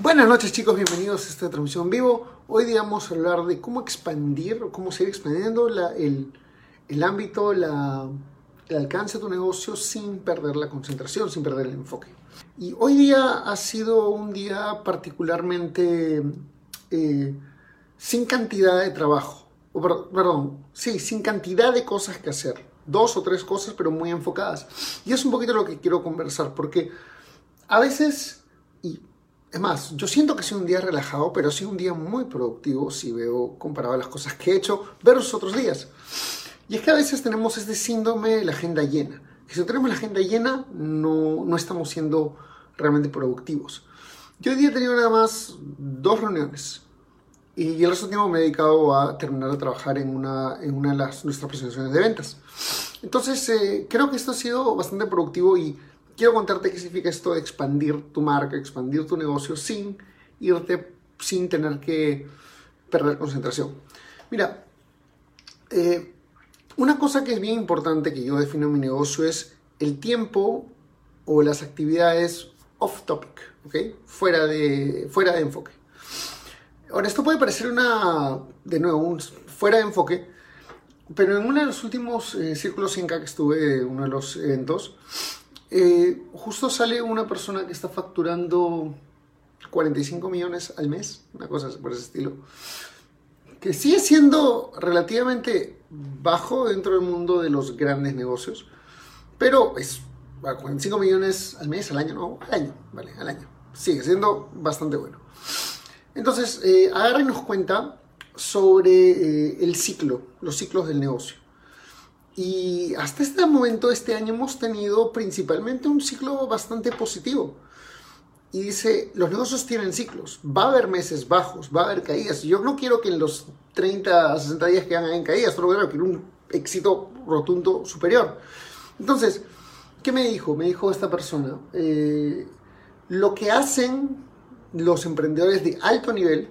Buenas noches chicos, bienvenidos a esta transmisión vivo. Hoy día vamos a hablar de cómo expandir o cómo seguir expandiendo el, el, ámbito, la, el alcance de tu negocio sin perder la concentración, sin perder el enfoque. Y hoy día ha sido un día particularmente eh, sin cantidad de trabajo, perdón, sí, sin cantidad de cosas que hacer. Dos o tres cosas, pero muy enfocadas. Y es un poquito lo que quiero conversar, porque a veces, es más, yo siento que ha sido un día relajado, pero ha sido un día muy productivo si veo comparado a las cosas que he hecho versus otros días. Y es que a veces tenemos este síndrome de la agenda llena. Que si no tenemos la agenda llena, no, no estamos siendo realmente productivos. Yo hoy día he tenido nada más dos reuniones. Y el resto del tiempo me he dedicado a terminar de trabajar en una, en una de las, nuestras presentaciones de ventas. Entonces, eh, creo que esto ha sido bastante productivo y quiero contarte qué significa esto de expandir tu marca, expandir tu negocio sin irte, sin tener que perder concentración. Mira, eh, una cosa que es bien importante que yo defino en mi negocio es el tiempo o las actividades off topic, ¿ok? Fuera de, fuera de enfoque. Ahora, esto puede parecer una, de nuevo, fuera de enfoque, pero en uno de los últimos eh, círculos 5K que estuve, uno de los eventos, eh, justo sale una persona que está facturando 45 millones al mes, una cosa por ese estilo, que sigue siendo relativamente bajo dentro del mundo de los grandes negocios, pero es 45 millones al mes, al año, no, al año, vale, al año. Sigue siendo bastante bueno. Entonces, eh, agárrenos cuenta sobre eh, el ciclo, los ciclos del negocio. Y hasta este momento, este año, hemos tenido principalmente un ciclo bastante positivo. Y dice, los negocios tienen ciclos. Va a haber meses bajos, va a haber caídas. Yo no quiero que en los 30, 60 días que hagan caídas, solo quiero un éxito rotundo superior. Entonces, ¿qué me dijo? Me dijo esta persona, eh, lo que hacen los emprendedores de alto nivel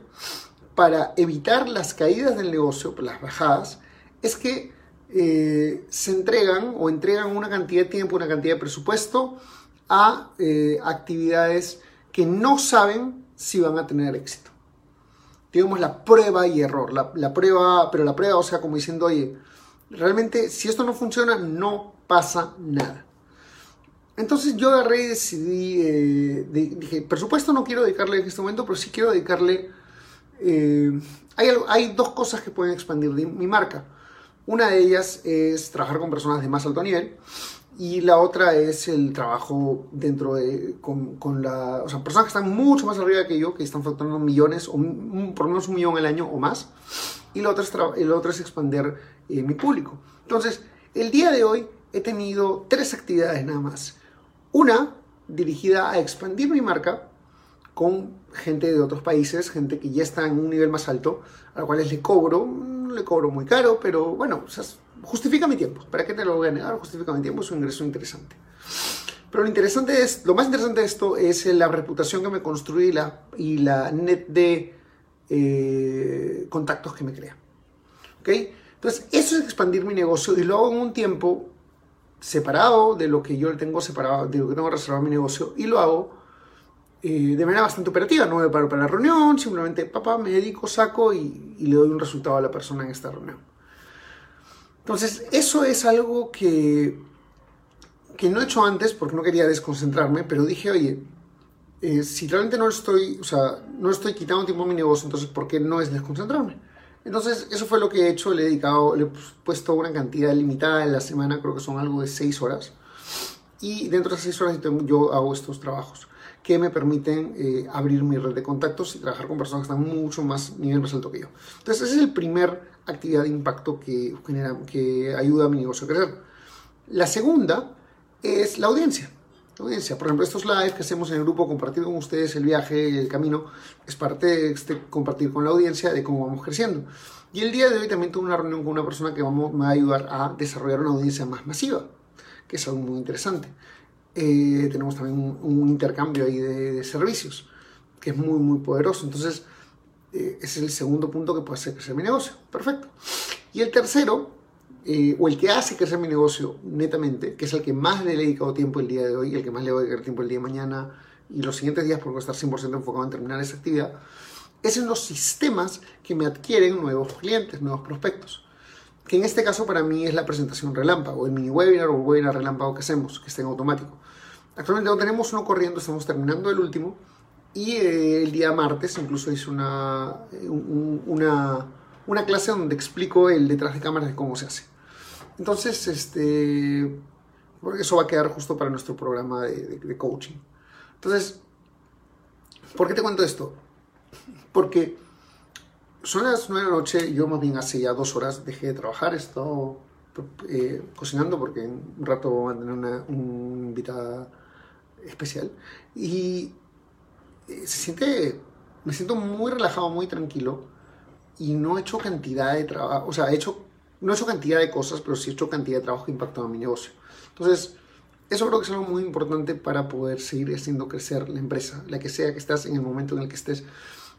para evitar las caídas del negocio, las bajadas, es que eh, se entregan o entregan una cantidad de tiempo, una cantidad de presupuesto a eh, actividades que no saben si van a tener éxito. Digamos la prueba y error, la, prueba, pero la prueba, o sea, como diciendo, oye, realmente si esto no funciona, no pasa nada. Entonces yo agarré y decidí, eh, dije, presupuesto no quiero dedicarle en este momento, pero sí quiero dedicarle... hay, hay dos cosas que pueden expandir mi marca. Una de ellas es trabajar con personas de más alto nivel y la otra es el trabajo dentro de, con, con la, o sea, personas que están mucho más arriba que yo, que están facturando millones, o por lo menos un millón al año o más. Y la otra es, el otro es expandir eh, mi público. Entonces, el día de hoy he tenido tres actividades nada más. Una dirigida a expandir mi marca con gente de otros países, gente que ya está en un nivel más alto, a la cual le cobro le cobro muy caro, pero bueno, justifica mi tiempo. ¿Para qué te lo voy a negar? Justifica mi tiempo, es un ingreso interesante. Pero lo interesante es, lo más interesante de esto es la reputación que me construí y la, y la net de eh, contactos que me crea. ¿Ok? Entonces, eso es expandir mi negocio y lo hago en un tiempo separado de lo que yo tengo separado, de lo que tengo reservado mi negocio y lo hago eh, de manera bastante operativa, no me paro para la reunión, simplemente, papá, me dedico, saco y, le doy un resultado a la persona en esta reunión. Entonces, eso es algo que, que no he hecho antes porque no quería desconcentrarme, pero dije, oye, eh, si realmente no estoy, o sea, no estoy quitando tiempo a mi negocio, entonces, ¿por qué no es desconcentrarme? Entonces, eso fue lo que he hecho, le he dedicado, le he puesto una cantidad limitada en la semana, creo que son algo de 6 horas, y dentro de esas 6 horas yo hago estos trabajos que me permiten eh, abrir mi red de contactos y trabajar con personas que están mucho más, nivel más alto que yo. Entonces, esa es la primera actividad de impacto que, genera, que ayuda a mi negocio a crecer. La segunda es la audiencia. audiencia. Por ejemplo, estos live que hacemos en el grupo, compartir con ustedes el viaje el camino, es parte de este, compartir con la audiencia de cómo vamos creciendo. Y el día de hoy también tuve una reunión con una persona que vamos, me va a ayudar a desarrollar una audiencia más masiva, que es algo muy interesante. Eh, tenemos también un, intercambio ahí de, servicios, que es muy, muy poderoso. Entonces, eh, ese es el segundo punto que puede hacer crecer mi negocio. Perfecto. Y el tercero, eh, o el que hace crecer mi negocio netamente, que es el que más le he dedicado tiempo el día de hoy, el que más le voy a dedicar tiempo el día de mañana y los siguientes días, porque voy a estar 100% enfocado en terminar esa actividad, es en los sistemas que me adquieren nuevos clientes, nuevos prospectos. Que en este caso para mí es la presentación relámpago, el mini webinar o el webinar relámpago que hacemos, que está en automático. Actualmente no tenemos uno corriendo, estamos terminando el último. Y eh, el día martes incluso hice una, una, una clase donde explico el detrás de cámaras de cómo se hace. Entonces, este, porque eso va a quedar justo para nuestro programa de, de coaching. Entonces, ¿por qué te cuento esto? Porque son las 9 de la noche, yo más bien hace ya dos horas dejé de trabajar, he estado eh, cocinando porque en un rato voy a tener una, invitada especial y eh, se siente, me siento muy relajado, muy tranquilo y no he hecho cantidad de trabajo, o sea, he hecho, no he hecho cantidad de cosas, pero sí he hecho cantidad de trabajo que impactó en mi negocio. Entonces, eso creo que es algo muy importante para poder seguir haciendo crecer la empresa, la que sea que estás en el momento en el que estés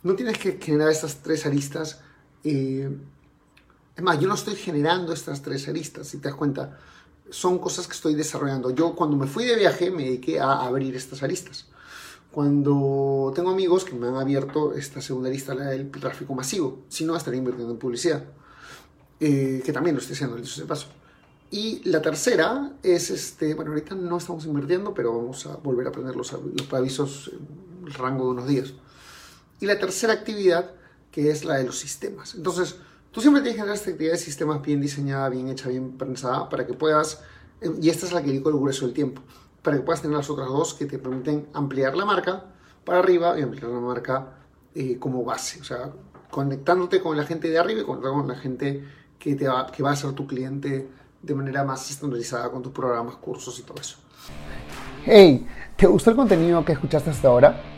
no tienes que generar estas tres aristas. Eh, es más, yo no estoy generando estas tres aristas, si te das cuenta. Son cosas que estoy desarrollando. Yo cuando me fui de viaje me dediqué a abrir estas aristas. Cuando tengo amigos que me han abierto esta segunda arista, la del tráfico masivo, si no estaría invirtiendo en publicidad, eh, que también lo estoy haciendo, de paso. Y la tercera es, este, bueno, ahorita no estamos invirtiendo, pero vamos a volver a aprender los, los avisos en el rango de unos días. Y la tercera actividad, que es la de los sistemas. Entonces, tú siempre tienes que tener esta actividad de sistemas bien diseñada, bien hecha, bien pensada, para que puedas, eh, y esta es la que digo el grueso del tiempo, para que puedas tener las otras dos que te permiten ampliar la marca para arriba y ampliar la marca eh, como base. O sea, conectándote con la gente de arriba y con la gente que, te va, que va a ser tu cliente de manera más estandarizada con tus programas, cursos y todo eso. Hey, ¿te gustó el contenido que escuchaste hasta ahora?